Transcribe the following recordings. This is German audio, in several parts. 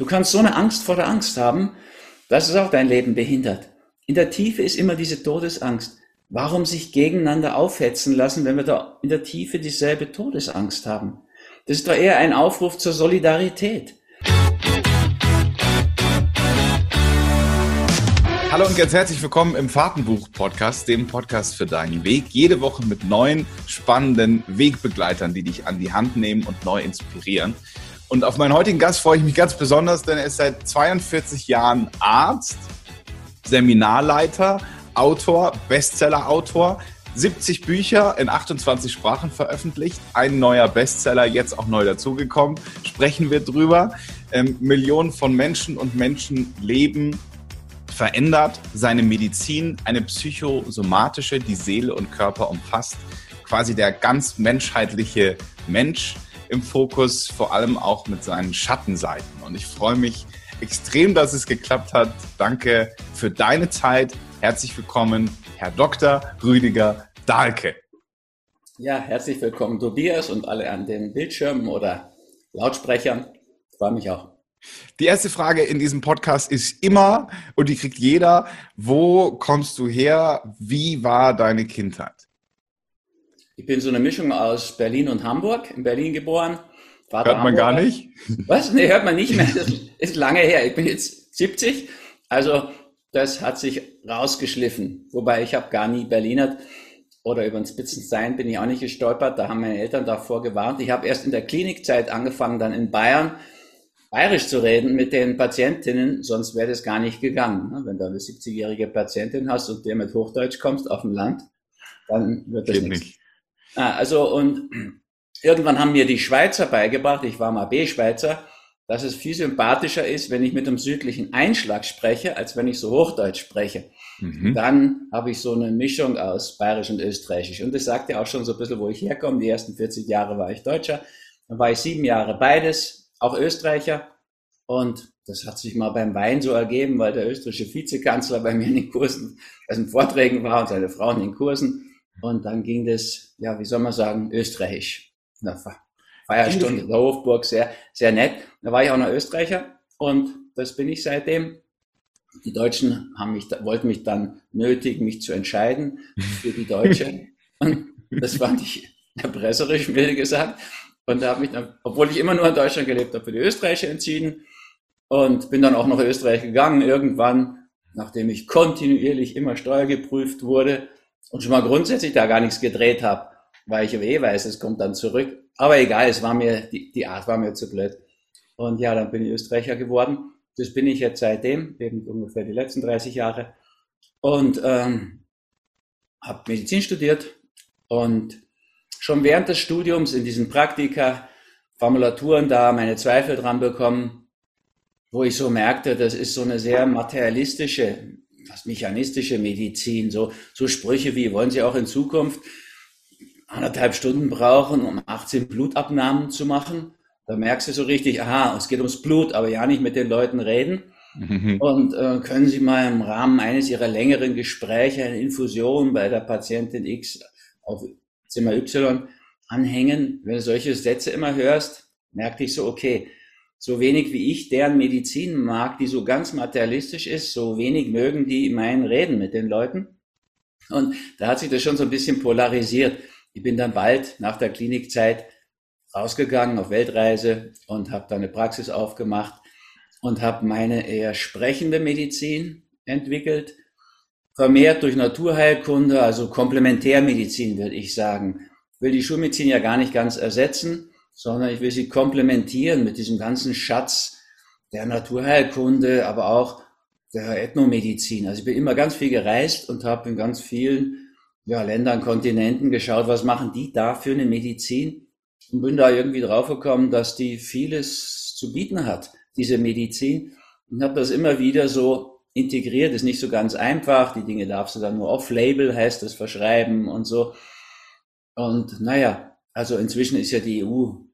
Du kannst so eine Angst vor der Angst haben, dass es auch dein Leben behindert. In der Tiefe ist immer diese Todesangst. Warum sich gegeneinander aufhetzen lassen, wenn wir da in der Tiefe dieselbe Todesangst haben? Das ist doch eher ein Aufruf zur Solidarität. Hallo und ganz herzlich willkommen im Fahrtenbuch-Podcast, dem Podcast für deinen Weg. Jede Woche mit neuen, spannenden Wegbegleitern, die dich an die Hand nehmen und neu inspirieren. Und auf meinen heutigen Gast freue ich mich ganz besonders, denn er ist seit 42 Jahren Arzt, Seminarleiter, Autor, Bestseller-Autor, 70 Bücher in 28 Sprachen veröffentlicht, ein neuer Bestseller jetzt auch neu dazugekommen. Sprechen wir drüber. Ähm, Millionen von Menschen und Menschenleben verändert, seine Medizin, eine psychosomatische, die Seele und Körper umfasst, quasi der ganz menschheitliche Mensch im Fokus, vor allem auch mit seinen Schattenseiten. Und ich freue mich extrem, dass es geklappt hat. Danke für deine Zeit. Herzlich willkommen, Herr Dr. Rüdiger Dahlke. Ja, herzlich willkommen, Tobias und alle an den Bildschirmen oder Lautsprechern. Ich freue mich auch. Die erste Frage in diesem Podcast ist immer, und die kriegt jeder, wo kommst du her? Wie war deine Kindheit? Ich bin so eine Mischung aus Berlin und Hamburg, in Berlin geboren. Vater hört man Hamburger. gar nicht? Was? Nee, hört man nicht mehr. Das ist lange her. Ich bin jetzt 70. Also das hat sich rausgeschliffen. Wobei ich habe gar nie Berlinert oder über den Spitzenstein bin ich auch nicht gestolpert. Da haben meine Eltern davor gewarnt. Ich habe erst in der Klinikzeit angefangen, dann in Bayern bayerisch zu reden mit den Patientinnen, sonst wäre das gar nicht gegangen. Ne? Wenn du eine 70-jährige Patientin hast und der mit Hochdeutsch kommst auf dem Land, dann wird das nichts. Ah, also und irgendwann haben mir die Schweizer beigebracht, ich war mal B-Schweizer, dass es viel sympathischer ist, wenn ich mit einem südlichen Einschlag spreche, als wenn ich so Hochdeutsch spreche. Mhm. Dann habe ich so eine Mischung aus Bayerisch und Österreichisch. Und das sagt ja auch schon so ein bisschen, wo ich herkomme. Die ersten 40 Jahre war ich Deutscher. Dann war ich sieben Jahre beides, auch Österreicher. Und das hat sich mal beim Wein so ergeben, weil der österreichische Vizekanzler bei mir in den Kursen, also in Vorträgen war und seine Frau in den Kursen. Und dann ging das, ja, wie soll man sagen, österreichisch. Na, Feierstunde der Hofburg, sehr, sehr nett. Da war ich auch noch Österreicher und das bin ich seitdem. Die Deutschen haben mich, wollten mich dann nötigen, mich zu entscheiden für die Deutsche. Und das fand ich erpresserisch, milde gesagt. Und da habe ich dann, obwohl ich immer nur in Deutschland gelebt habe, für die Österreicher entschieden und bin dann auch nach Österreich gegangen. Irgendwann, nachdem ich kontinuierlich immer steuergeprüft wurde, und schon mal grundsätzlich da gar nichts gedreht habe, weil ich eh weiß, es kommt dann zurück. Aber egal, es war mir, die, die Art war mir zu blöd. Und ja, dann bin ich Österreicher geworden. Das bin ich jetzt seitdem, eben ungefähr die letzten 30 Jahre. Und ähm, habe Medizin studiert und schon während des Studiums in diesen Praktika, Formulaturen da meine Zweifel dran bekommen, wo ich so merkte, das ist so eine sehr materialistische das mechanistische Medizin, so, so Sprüche wie, wollen Sie auch in Zukunft anderthalb Stunden brauchen, um 18 Blutabnahmen zu machen? Da merkst du so richtig, aha, es geht ums Blut, aber ja nicht mit den Leuten reden. Mhm. Und äh, können Sie mal im Rahmen eines Ihrer längeren Gespräche eine Infusion bei der Patientin X auf Zimmer Y anhängen? Wenn du solche Sätze immer hörst, merkte ich so, okay, so wenig wie ich deren Medizin mag, die so ganz materialistisch ist, so wenig mögen die mein Reden mit den Leuten. Und da hat sich das schon so ein bisschen polarisiert. Ich bin dann bald nach der Klinikzeit rausgegangen auf Weltreise und habe da eine Praxis aufgemacht und habe meine eher sprechende Medizin entwickelt, vermehrt durch Naturheilkunde, also Komplementärmedizin würde ich sagen. Will die Schulmedizin ja gar nicht ganz ersetzen, sondern ich will sie komplementieren mit diesem ganzen Schatz der Naturheilkunde, aber auch der Ethnomedizin. Also ich bin immer ganz viel gereist und habe in ganz vielen ja, Ländern, Kontinenten geschaut, was machen die da für eine Medizin und bin da irgendwie draufgekommen, dass die vieles zu bieten hat, diese Medizin und habe das immer wieder so integriert. Ist nicht so ganz einfach. Die Dinge darfst du dann nur off-label, heißt das, verschreiben und so. Und naja, also inzwischen ist ja die EU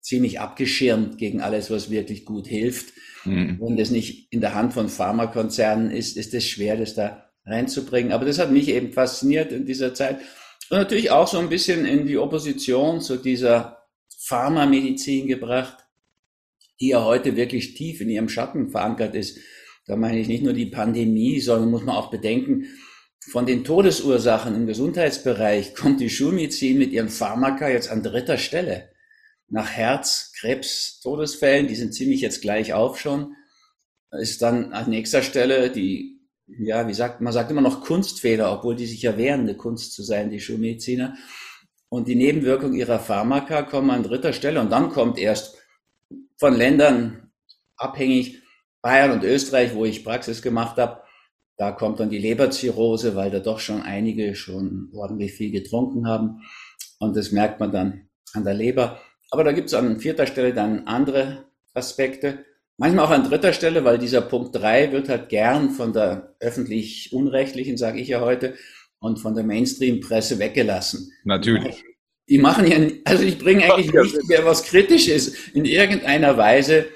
ziemlich abgeschirmt gegen alles, was wirklich gut hilft. Mhm. Wenn das nicht in der Hand von Pharmakonzernen ist, ist es schwer, das da reinzubringen. Aber das hat mich eben fasziniert in dieser Zeit. Und natürlich auch so ein bisschen in die Opposition zu dieser Pharmamedizin gebracht, die ja heute wirklich tief in ihrem Schatten verankert ist. Da meine ich nicht nur die Pandemie, sondern muss man auch bedenken, von den Todesursachen im Gesundheitsbereich kommt die Schulmedizin mit ihren Pharmaka jetzt an dritter Stelle. Nach Herz, Krebs, Todesfällen, die sind ziemlich jetzt gleich auf schon, ist dann an nächster Stelle die, ja, wie sagt, man sagt immer noch Kunstfehler, obwohl die sich ja eine Kunst zu sein, die Schulmediziner. Und die Nebenwirkung ihrer Pharmaka kommen an dritter Stelle und dann kommt erst von Ländern abhängig Bayern und Österreich, wo ich Praxis gemacht habe, da kommt dann die Leberzirrhose, weil da doch schon einige schon ordentlich viel getrunken haben. Und das merkt man dann an der Leber. Aber da gibt es an vierter Stelle dann andere Aspekte. Manchmal auch an dritter Stelle, weil dieser Punkt drei wird halt gern von der öffentlich-unrechtlichen, sage ich ja heute, und von der Mainstream-Presse weggelassen. Natürlich. Die machen ja, also ich bringe eigentlich nicht mehr was Kritisches in irgendeiner Weise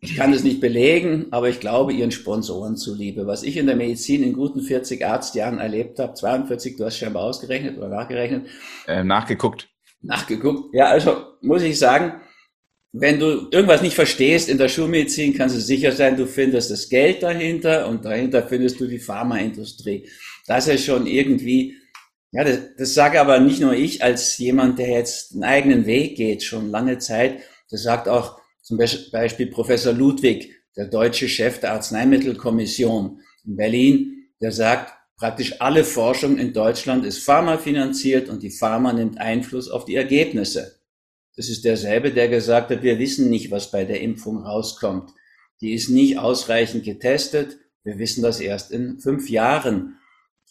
ich kann es nicht belegen, aber ich glaube ihren Sponsoren zuliebe. Was ich in der Medizin in guten 40 Arztjahren erlebt habe, 42, du hast scheinbar ausgerechnet oder nachgerechnet. Äh, nachgeguckt. Nachgeguckt. Ja, also muss ich sagen, wenn du irgendwas nicht verstehst in der Schulmedizin, kannst du sicher sein, du findest das Geld dahinter und dahinter findest du die Pharmaindustrie. Das ist schon irgendwie, ja, das, das sage aber nicht nur ich als jemand, der jetzt einen eigenen Weg geht, schon lange Zeit. Das sagt auch zum Beispiel Professor Ludwig, der deutsche Chef der Arzneimittelkommission in Berlin, der sagt, praktisch alle Forschung in Deutschland ist pharmafinanziert und die Pharma nimmt Einfluss auf die Ergebnisse. Das ist derselbe, der gesagt hat, wir wissen nicht, was bei der Impfung rauskommt. Die ist nicht ausreichend getestet. Wir wissen das erst in fünf Jahren.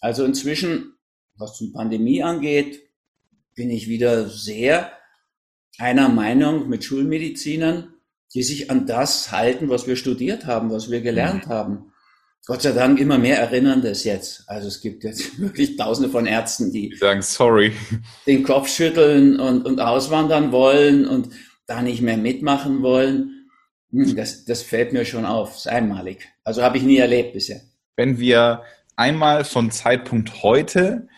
Also inzwischen, was die Pandemie angeht, bin ich wieder sehr einer Meinung mit Schulmedizinern die sich an das halten, was wir studiert haben, was wir gelernt mhm. haben. Gott sei Dank immer mehr erinnern das jetzt. Also es gibt jetzt wirklich tausende von Ärzten, die, sagen sorry, den Kopf schütteln und, und auswandern wollen und da nicht mehr mitmachen wollen. Hm, das, das fällt mir schon auf, das ist einmalig. Also habe ich nie erlebt bisher. Wenn wir einmal von Zeitpunkt heute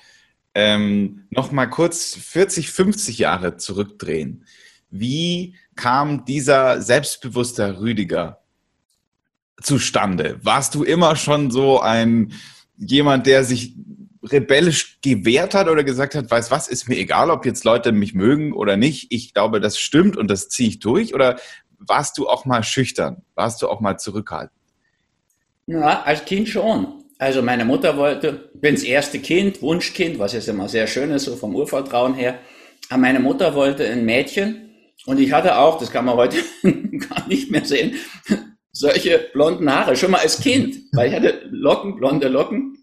ähm, noch mal kurz 40, 50 Jahre zurückdrehen, wie kam dieser selbstbewusste Rüdiger zustande? Warst du immer schon so ein jemand, der sich rebellisch gewehrt hat oder gesagt hat, weiß was, ist mir egal, ob jetzt Leute mich mögen oder nicht. Ich glaube, das stimmt und das ziehe ich durch. Oder warst du auch mal schüchtern? Warst du auch mal zurückhaltend? Ja, als Kind schon. Also meine Mutter wollte, ich bin das erste Kind, Wunschkind, was jetzt immer sehr schön ist, so vom Urvertrauen her. Aber meine Mutter wollte ein Mädchen und ich hatte auch, das kann man heute gar nicht mehr sehen, solche blonden Haare, schon mal als Kind, weil ich hatte Locken, blonde Locken.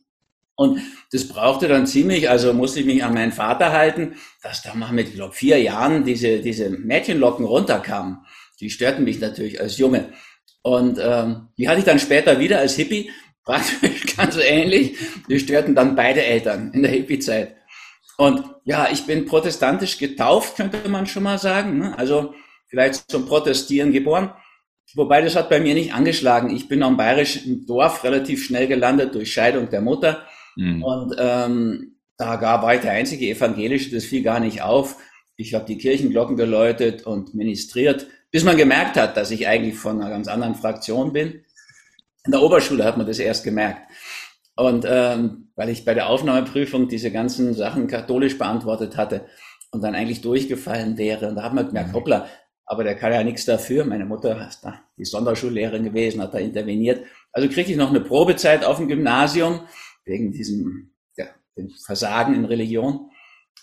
Und das brauchte dann ziemlich, also musste ich mich an meinen Vater halten, dass da mal mit, glaube, vier Jahren diese, diese Mädchenlocken runterkamen. Die störten mich natürlich als Junge. Und ähm, die hatte ich dann später wieder als Hippie, praktisch ganz ähnlich. Die störten dann beide Eltern in der Hippie-Zeit. Und ja, ich bin protestantisch getauft, könnte man schon mal sagen. Ne? Also vielleicht zum Protestieren geboren. Wobei das hat bei mir nicht angeschlagen. Ich bin am bayerischen Dorf relativ schnell gelandet durch Scheidung der Mutter. Mhm. Und ähm, da gab war ich der einzige Evangelische, das fiel gar nicht auf. Ich habe die Kirchenglocken geläutet und ministriert, bis man gemerkt hat, dass ich eigentlich von einer ganz anderen Fraktion bin. In der Oberschule hat man das erst gemerkt. Und ähm, weil ich bei der Aufnahmeprüfung diese ganzen Sachen katholisch beantwortet hatte und dann eigentlich durchgefallen wäre. Und da hat man gemerkt, mhm. hoppla, aber der kann ja nichts dafür. Meine Mutter ist da die Sonderschullehrerin gewesen, hat da interveniert. Also kriegte ich noch eine Probezeit auf dem Gymnasium wegen diesem ja, dem Versagen in Religion.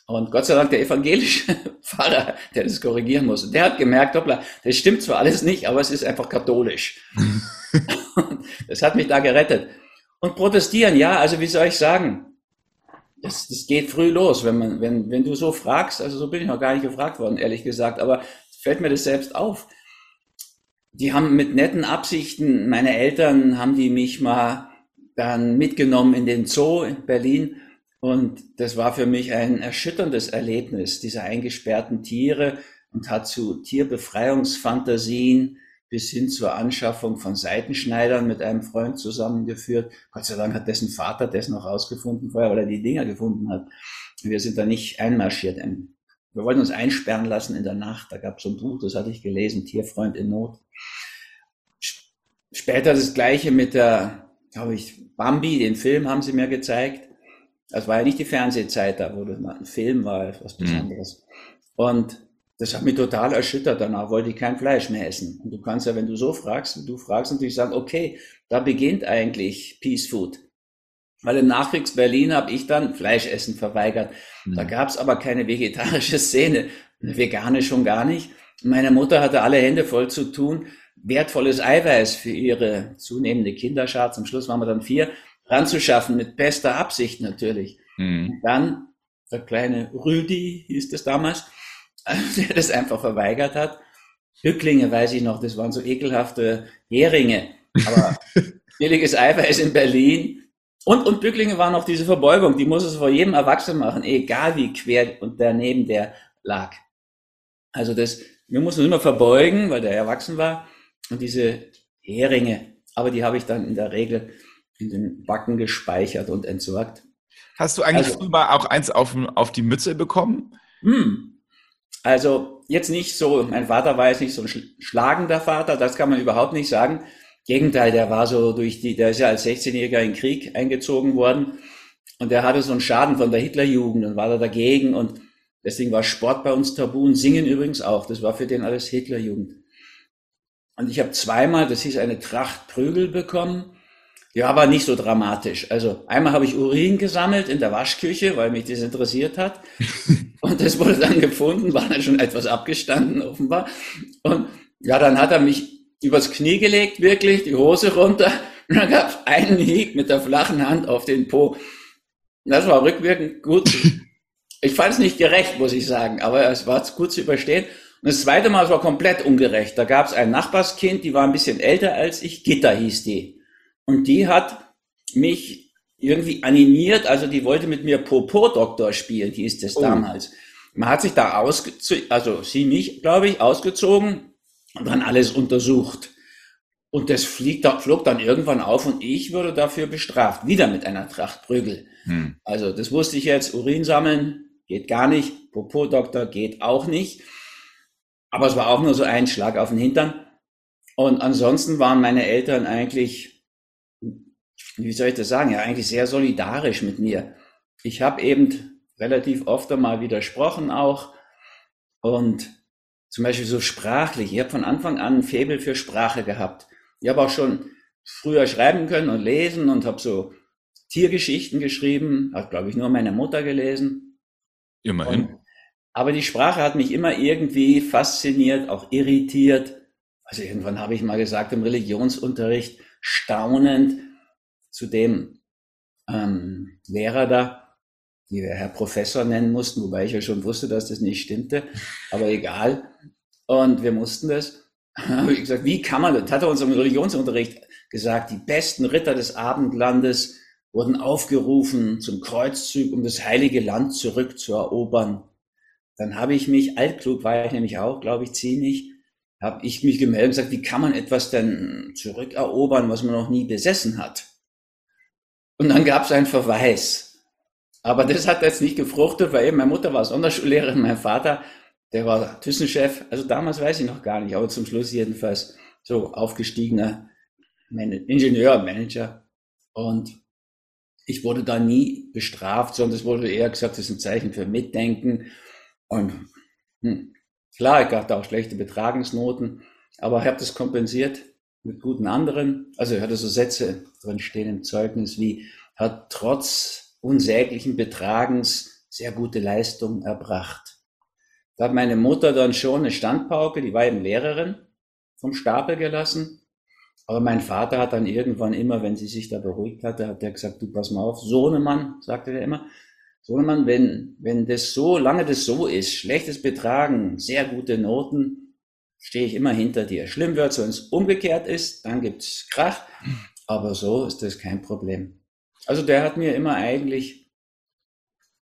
Und Gott sei Dank der evangelische Pfarrer, der das korrigieren muss, der hat gemerkt, hoppla, das stimmt zwar alles nicht, aber es ist einfach katholisch. das hat mich da gerettet. Und protestieren, ja, also wie soll ich sagen? Das, das geht früh los, wenn man, wenn, wenn du so fragst, also so bin ich noch gar nicht gefragt worden, ehrlich gesagt, aber fällt mir das selbst auf. Die haben mit netten Absichten, meine Eltern haben die mich mal dann mitgenommen in den Zoo in Berlin und das war für mich ein erschütterndes Erlebnis, diese eingesperrten Tiere und hat zu Tierbefreiungsfantasien bis hin zur Anschaffung von Seitenschneidern mit einem Freund zusammengeführt. Gott sei Dank hat dessen Vater das noch rausgefunden vorher, weil er die Dinger gefunden hat. Wir sind da nicht einmarschiert. Wir wollten uns einsperren lassen in der Nacht. Da gab es so ein Buch, das hatte ich gelesen, Tierfreund in Not. Später das gleiche mit der, glaube ich, Bambi, den Film haben sie mir gezeigt. Das war ja nicht die Fernsehzeit da, wo das mal ein Film war, was mhm. Besonderes. Mhm. Und das hat mich total erschüttert. Danach wollte ich kein Fleisch mehr essen. Und du kannst ja, wenn du so fragst, du fragst natürlich sagen, okay, da beginnt eigentlich Peace Food. Weil im Nachkriegs-Berlin habe ich dann Fleischessen verweigert. Mhm. Da gab es aber keine vegetarische Szene, eine vegane schon gar nicht. Meine Mutter hatte alle Hände voll zu tun, wertvolles Eiweiß für ihre zunehmende Kinderschar, zum Schluss waren wir dann vier, ranzuschaffen, mit bester Absicht natürlich. Mhm. dann der kleine Rüdi, hieß das damals, der das einfach verweigert hat. Bücklinge weiß ich noch, das waren so ekelhafte Heringe, aber billiges Eiweiß in Berlin. Und, und Bücklinge waren noch diese Verbeugung, die muss es vor jedem Erwachsenen machen, egal wie quer und daneben der lag. Also das, wir mussten uns immer verbeugen, weil der erwachsen war. Und diese Heringe, aber die habe ich dann in der Regel in den Backen gespeichert und entsorgt. Hast du eigentlich also, früher auch eins auf, auf die Mütze bekommen? Hm. Also jetzt nicht so, mein Vater war jetzt nicht so ein schlagender Vater, das kann man überhaupt nicht sagen. Gegenteil, der war so durch die, der ist ja als 16-Jähriger in den Krieg eingezogen worden und der hatte so einen Schaden von der Hitlerjugend und war da dagegen und deswegen war Sport bei uns tabu und Singen übrigens auch. Das war für den alles Hitlerjugend. Und ich habe zweimal, das hieß eine Tracht Prügel bekommen. Ja, aber nicht so dramatisch. Also einmal habe ich Urin gesammelt in der Waschküche, weil mich das interessiert hat. Und das wurde dann gefunden, war dann schon etwas abgestanden offenbar. Und ja, dann hat er mich übers Knie gelegt, wirklich, die Hose runter. Und dann gab es einen Hieb mit der flachen Hand auf den Po. Das war rückwirkend gut. Ich fand es nicht gerecht, muss ich sagen, aber es war gut zu überstehen. Und das zweite Mal, es war komplett ungerecht. Da gab es ein Nachbarskind, die war ein bisschen älter als ich, Gitta hieß die. Und die hat mich irgendwie animiert, also die wollte mit mir Popo-Doktor spielen, die ist das oh. damals. Man hat sich da ausgezogen, also sie mich, glaube ich, ausgezogen dann alles untersucht. Und das fliegt, flog dann irgendwann auf und ich wurde dafür bestraft, wieder mit einer Tracht Prügel. Hm. Also das wusste ich jetzt, Urin sammeln geht gar nicht, Popo-Doktor geht auch nicht. Aber es war auch nur so ein Schlag auf den Hintern. Und ansonsten waren meine Eltern eigentlich, wie soll ich das sagen, ja eigentlich sehr solidarisch mit mir. Ich habe eben relativ oft einmal widersprochen auch und zum Beispiel so sprachlich. Ich habe von Anfang an ein Faible für Sprache gehabt. Ich habe auch schon früher schreiben können und lesen und habe so Tiergeschichten geschrieben, hat glaube ich nur meine Mutter gelesen. Immerhin. Und aber die Sprache hat mich immer irgendwie fasziniert, auch irritiert. Also irgendwann habe ich mal gesagt im Religionsunterricht, staunend zu dem ähm, Lehrer da, die wir Herr Professor nennen mussten, wobei ich ja schon wusste, dass das nicht stimmte, aber egal. Und wir mussten das. habe ich gesagt, wie kann man das? Hat er uns im Religionsunterricht gesagt, die besten Ritter des Abendlandes wurden aufgerufen zum Kreuzzug, um das heilige Land zurückzuerobern. Dann habe ich mich, altklug war ich nämlich auch, glaube ich, ziemlich, habe ich mich gemeldet und gesagt, wie kann man etwas denn zurückerobern, was man noch nie besessen hat? Und dann gab es einen Verweis. Aber das hat jetzt nicht gefruchtet, weil eben meine Mutter war Sonderschullehrerin, mein Vater, der war Thyssenchef, also damals weiß ich noch gar nicht, aber zum Schluss jedenfalls so aufgestiegener Ingenieur, Manager. Und ich wurde da nie bestraft, sondern es wurde eher gesagt, das ist ein Zeichen für Mitdenken. Und hm, klar, ich hatte auch schlechte Betragensnoten, aber ich habe das kompensiert mit guten anderen. Also ich hatte so Sätze drin stehen im Zeugnis wie, hat trotz unsäglichen Betragens sehr gute Leistung erbracht. Da hat meine Mutter dann schon eine Standpauke, die war eben Lehrerin, vom Stapel gelassen. Aber mein Vater hat dann irgendwann immer, wenn sie sich da beruhigt hatte, hat er gesagt, du pass mal auf, Sohnemann, sagte er immer, Sohnemann, wenn, wenn das so, lange das so ist, schlechtes Betragen, sehr gute Noten, stehe ich immer hinter dir. Schlimm wird's, wenn es umgekehrt ist, dann gibt's Krach, aber so ist das kein Problem. Also der hat mir immer eigentlich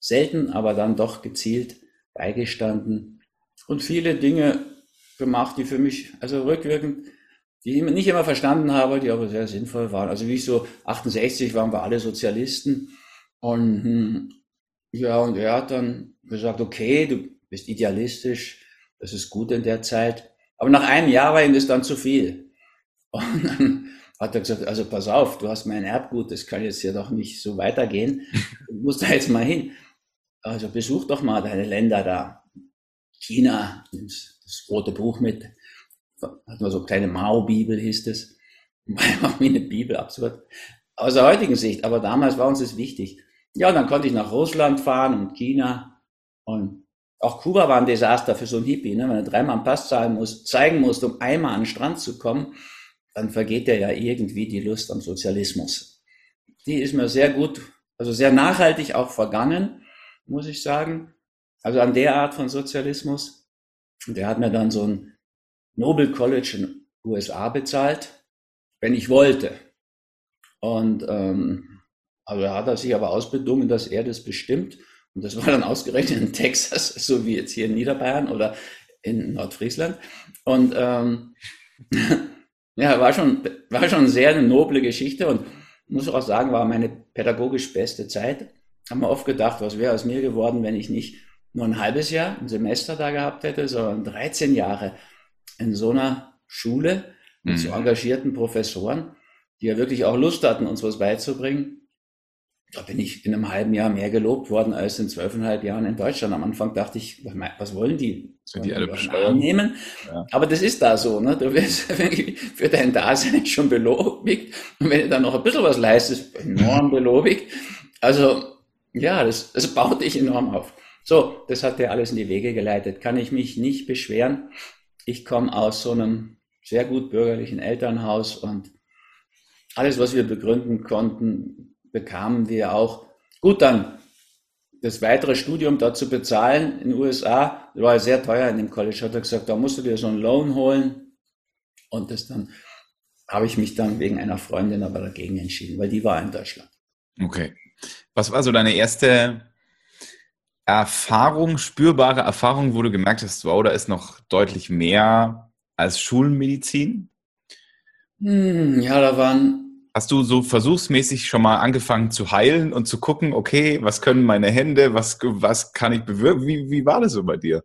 selten, aber dann doch gezielt beigestanden und viele Dinge gemacht, die für mich, also rückwirkend, die ich nicht immer verstanden habe, die aber sehr sinnvoll waren. Also wie ich so 68 waren wir alle Sozialisten und hm, ja, und er hat dann gesagt, okay, du bist idealistisch, das ist gut in der Zeit. Aber nach einem Jahr war ihm das dann zu viel. Und dann hat er gesagt, also pass auf, du hast mein Erbgut, das kann jetzt ja doch nicht so weitergehen. Du musst da jetzt mal hin. Also besuch doch mal deine Länder da. China, das rote Buch mit, hat man so eine kleine Mao-Bibel, hieß es. War wie eine Bibel, absurd. Aus der heutigen Sicht, aber damals war uns das wichtig. Ja, dann konnte ich nach Russland fahren und China und auch Kuba war ein Desaster für so ein Hippie, ne? wenn er dreimal einen Pass zahlen muss, zeigen muss, um einmal an den Strand zu kommen, dann vergeht er ja irgendwie die Lust am Sozialismus. Die ist mir sehr gut, also sehr nachhaltig auch vergangen, muss ich sagen. Also an der Art von Sozialismus. Der hat mir dann so ein Nobel College in USA bezahlt, wenn ich wollte. Und ähm, also hat er sich aber ausbedungen, dass er das bestimmt. Und das war dann ausgerechnet in Texas, so wie jetzt hier in Niederbayern oder in Nordfriesland. Und ähm, ja, war schon, war schon sehr eine noble Geschichte und muss auch sagen, war meine pädagogisch beste Zeit. Haben wir oft gedacht, was wäre aus mir geworden, wenn ich nicht nur ein halbes Jahr, ein Semester da gehabt hätte, sondern 13 Jahre in so einer Schule mit mhm. so engagierten Professoren, die ja wirklich auch Lust hatten, uns was beizubringen da bin ich in einem halben Jahr mehr gelobt worden als in zwölfeinhalb Jahren in Deutschland. Am Anfang dachte ich, was wollen die? Sind die alle bescheuert? Nehmen? Ja. Aber das ist da so, ne? Du wirst für dein Dasein schon belobigt. Und wenn du dann noch ein bisschen was leistest, enorm belobigt. Also, ja, das, das baut dich enorm auf. So, das hat dir alles in die Wege geleitet. Kann ich mich nicht beschweren. Ich komme aus so einem sehr gut bürgerlichen Elternhaus und alles, was wir begründen konnten, bekamen wir auch. Gut, dann das weitere Studium dort zu bezahlen in den USA, das war sehr teuer in dem College, hat er gesagt, da musst du dir so einen Loan holen. Und das dann habe ich mich dann wegen einer Freundin aber dagegen entschieden, weil die war in Deutschland. Okay. Was war so deine erste Erfahrung, spürbare Erfahrung, wo du gemerkt hast, wow, da ist noch deutlich mehr als Schulmedizin? Hm, ja, da waren Hast du so versuchsmäßig schon mal angefangen zu heilen und zu gucken, okay, was können meine Hände, was, was kann ich bewirken? Wie, wie war das so bei dir?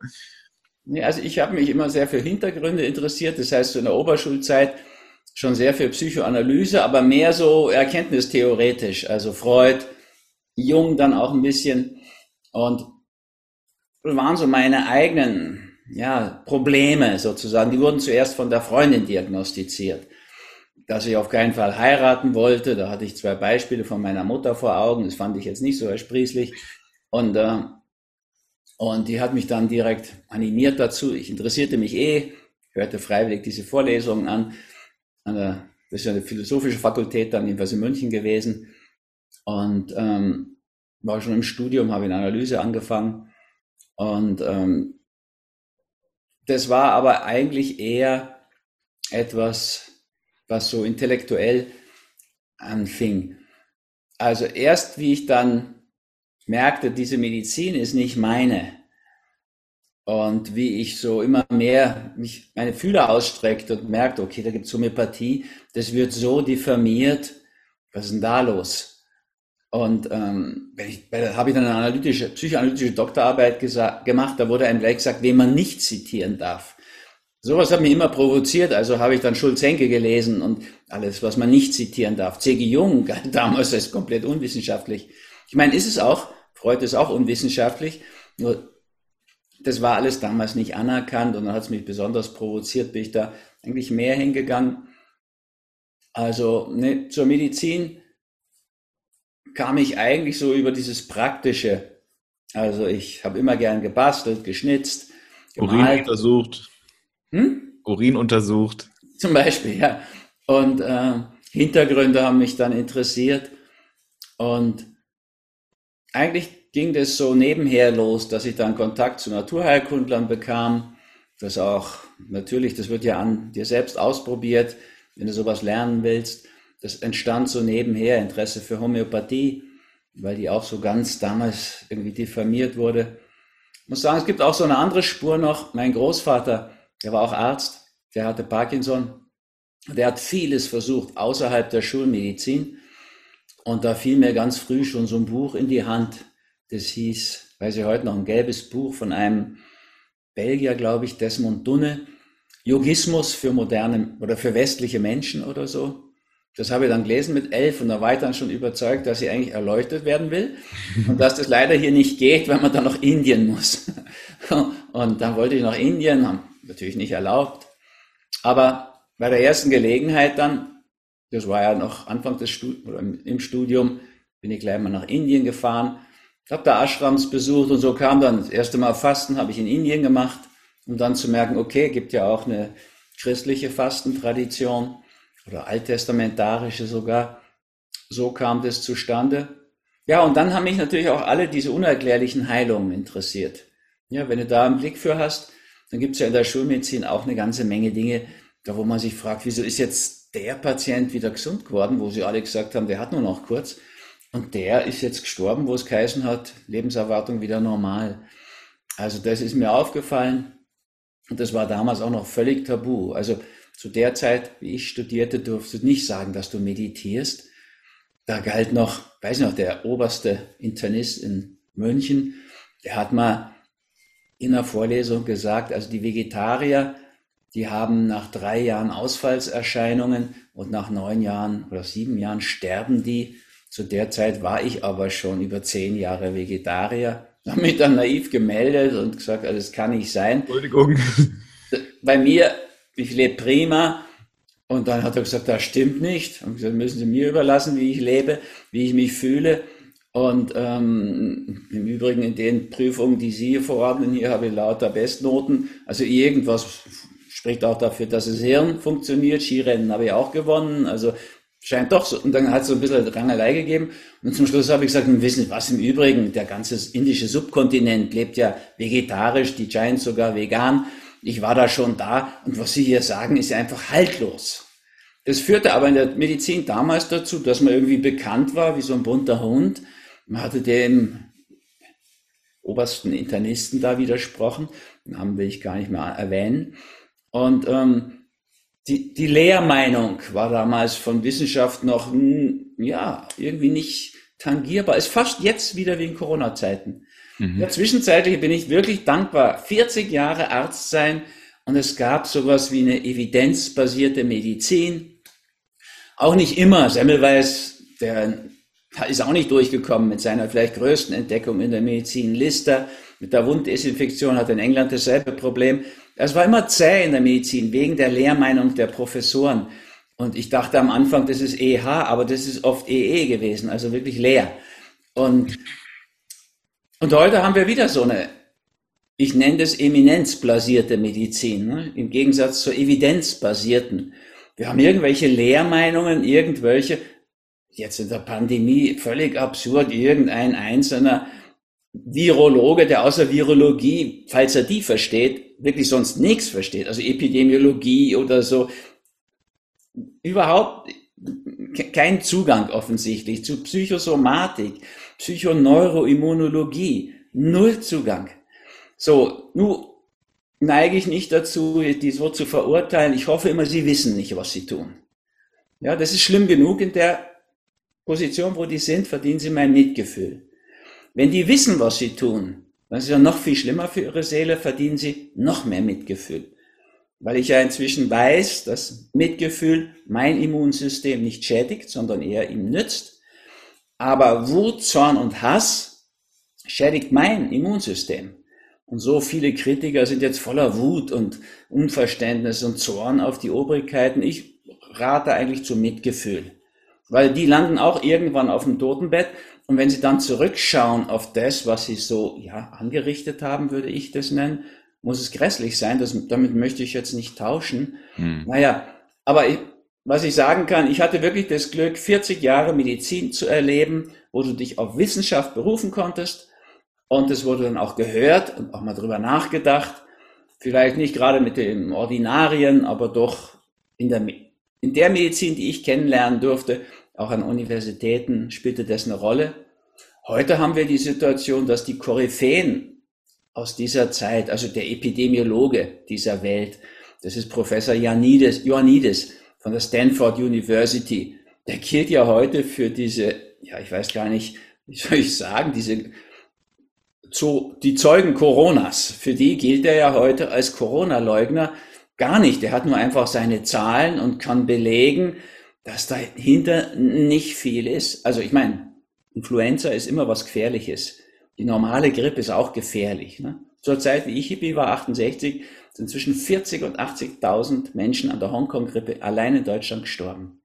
Also ich habe mich immer sehr für Hintergründe interessiert. Das heißt, so in der Oberschulzeit schon sehr für Psychoanalyse, aber mehr so erkenntnistheoretisch. Also Freud, Jung dann auch ein bisschen. Und waren so meine eigenen ja, Probleme sozusagen. Die wurden zuerst von der Freundin diagnostiziert dass ich auf keinen Fall heiraten wollte. Da hatte ich zwei Beispiele von meiner Mutter vor Augen. Das fand ich jetzt nicht so ersprießlich. Und, äh, und die hat mich dann direkt animiert dazu. Ich interessierte mich eh, hörte freiwillig diese Vorlesungen an. das ist ja eine philosophische Fakultät dann jedenfalls in München gewesen. Und ähm, war schon im Studium, habe in Analyse angefangen. Und ähm, das war aber eigentlich eher etwas, was so intellektuell anfing. Also erst wie ich dann merkte, diese Medizin ist nicht meine und wie ich so immer mehr mich meine Fühler ausstreckt und merkte, okay, da gibt es Homöopathie, das wird so diffamiert, was ist denn da los? Und ähm, da habe ich dann eine analytische, psychoanalytische Doktorarbeit gemacht, da wurde einem gleich gesagt, wen man nicht zitieren darf. Sowas hat mich immer provoziert, also habe ich dann Schulz-Henke gelesen und alles, was man nicht zitieren darf. C.G. Jung damals als komplett unwissenschaftlich. Ich meine, ist es auch, Freud ist auch unwissenschaftlich, nur das war alles damals nicht anerkannt und dann hat es mich besonders provoziert, bin ich da eigentlich mehr hingegangen. Also ne, zur Medizin kam ich eigentlich so über dieses Praktische. Also ich habe immer gern gebastelt, geschnitzt, gemalt. Urin untersucht. Hm? Urin untersucht. Zum Beispiel, ja. Und äh, Hintergründe haben mich dann interessiert. Und eigentlich ging das so nebenher los, dass ich dann Kontakt zu Naturheilkundlern bekam. Das auch, natürlich, das wird ja an dir selbst ausprobiert, wenn du sowas lernen willst. Das entstand so nebenher Interesse für Homöopathie, weil die auch so ganz damals irgendwie diffamiert wurde. Ich muss sagen, es gibt auch so eine andere Spur noch. Mein Großvater der war auch Arzt, der hatte Parkinson. Der hat vieles versucht außerhalb der Schulmedizin. Und da fiel mir ganz früh schon so ein Buch in die Hand. Das hieß, weiß ich heute noch, ein gelbes Buch von einem Belgier, glaube ich, Desmond Dunne, Yogismus für moderne oder für westliche Menschen oder so. Das habe ich dann gelesen mit elf und da war ich dann schon überzeugt, dass ich eigentlich erleuchtet werden will und dass das leider hier nicht geht, weil man dann nach Indien muss. Und dann wollte ich nach Indien, haben natürlich nicht erlaubt. Aber bei der ersten Gelegenheit dann, das war ja noch Anfang des Studiums oder im Studium, bin ich gleich mal nach Indien gefahren, habe da Ashrams besucht und so kam dann das erste Mal Fasten, habe ich in Indien gemacht, um dann zu merken, okay, gibt ja auch eine christliche Fastentradition oder alttestamentarische sogar. So kam das zustande. Ja, und dann haben mich natürlich auch alle diese unerklärlichen Heilungen interessiert. Ja, wenn du da einen Blick für hast, dann gibt es ja in der Schulmedizin auch eine ganze Menge Dinge, da wo man sich fragt, wieso ist jetzt der Patient wieder gesund geworden, wo sie alle gesagt haben, der hat nur noch kurz. Und der ist jetzt gestorben, wo es geheißen hat, Lebenserwartung wieder normal. Also das ist mir aufgefallen. Und das war damals auch noch völlig tabu. Also zu der Zeit, wie ich studierte, durfst du nicht sagen, dass du meditierst. Da galt noch, weiß ich noch, der oberste Internist in München, der hat mal in der Vorlesung gesagt, also die Vegetarier, die haben nach drei Jahren Ausfallserscheinungen und nach neun Jahren oder sieben Jahren sterben die. Zu der Zeit war ich aber schon über zehn Jahre Vegetarier, mich dann naiv gemeldet und gesagt, also das kann nicht sein. Entschuldigung. Bei mir ich lebe prima. Und dann hat er gesagt, das stimmt nicht. Und gesagt, müssen Sie mir überlassen, wie ich lebe, wie ich mich fühle. Und ähm, im Übrigen in den Prüfungen, die Sie hier verordnen, hier habe ich lauter Bestnoten. Also irgendwas spricht auch dafür, dass das Hirn funktioniert. Skirennen habe ich auch gewonnen. Also scheint doch so. Und dann hat es so ein bisschen Rangelei gegeben. Und zum Schluss habe ich gesagt, wissen Sie was im Übrigen, der ganze indische Subkontinent lebt ja vegetarisch, die Giants sogar vegan ich war da schon da und was Sie hier sagen, ist einfach haltlos. Das führte aber in der Medizin damals dazu, dass man irgendwie bekannt war wie so ein bunter Hund. Man hatte dem obersten Internisten da widersprochen, Namen will ich gar nicht mehr erwähnen. Und ähm, die, die Lehrmeinung war damals von Wissenschaft noch, hm, ja, irgendwie nicht tangierbar. Ist fast jetzt wieder wie in Corona-Zeiten. Mhm. In der Zwischenzeit bin ich wirklich dankbar. 40 Jahre Arzt sein und es gab sowas wie eine evidenzbasierte Medizin. Auch nicht immer. Semmelweis, der ist auch nicht durchgekommen mit seiner vielleicht größten Entdeckung in der Medizin. Lister mit der Wunddesinfektion hat in England dasselbe Problem. Es war immer zäh in der Medizin wegen der Lehrmeinung der Professoren. Und ich dachte am Anfang, das ist EH, aber das ist oft EE gewesen, also wirklich leer. Und und heute haben wir wieder so eine, ich nenne das eminenzbasierte Medizin, ne? im Gegensatz zur evidenzbasierten. Wir haben irgendwelche Lehrmeinungen, irgendwelche, jetzt in der Pandemie völlig absurd, irgendein einzelner Virologe, der außer Virologie, falls er die versteht, wirklich sonst nichts versteht, also Epidemiologie oder so, überhaupt kein Zugang offensichtlich zu Psychosomatik, Psychoneuroimmunologie, null Zugang. So, nun neige ich nicht dazu, die so zu verurteilen. Ich hoffe immer, Sie wissen nicht, was Sie tun. Ja, das ist schlimm genug. In der Position, wo die sind, verdienen Sie mein Mitgefühl. Wenn die wissen, was sie tun, das ist ja noch viel schlimmer für ihre Seele, verdienen sie noch mehr Mitgefühl. Weil ich ja inzwischen weiß, dass Mitgefühl mein Immunsystem nicht schädigt, sondern eher ihm nützt aber Wut, Zorn und Hass schädigt mein Immunsystem. Und so viele Kritiker sind jetzt voller Wut und Unverständnis und Zorn auf die Obrigkeiten. Ich rate eigentlich zum Mitgefühl. Weil die landen auch irgendwann auf dem Totenbett. Und wenn sie dann zurückschauen auf das, was sie so, ja, angerichtet haben, würde ich das nennen, muss es grässlich sein. Das, damit möchte ich jetzt nicht tauschen. Hm. Naja, aber ich, was ich sagen kann, ich hatte wirklich das Glück, 40 Jahre Medizin zu erleben, wo du dich auf Wissenschaft berufen konntest. Und es wurde dann auch gehört und auch mal drüber nachgedacht. Vielleicht nicht gerade mit den Ordinarien, aber doch in der, in der Medizin, die ich kennenlernen durfte, auch an Universitäten spielte das eine Rolle. Heute haben wir die Situation, dass die Koryphäen aus dieser Zeit, also der Epidemiologe dieser Welt, das ist Professor Ioannidis, Ioannidis von der Stanford University, der gilt ja heute für diese, ja, ich weiß gar nicht, wie soll ich sagen, diese zu, die Zeugen Coronas, für die gilt er ja heute als Corona-Leugner gar nicht. Er hat nur einfach seine Zahlen und kann belegen, dass dahinter nicht viel ist. Also ich meine, Influenza ist immer was Gefährliches. Die normale Grippe ist auch gefährlich. Ne? Zur Zeit, wie ich Hippie war, 68, sind zwischen 40 und 80.000 Menschen an der Hongkong-Grippe allein in Deutschland gestorben.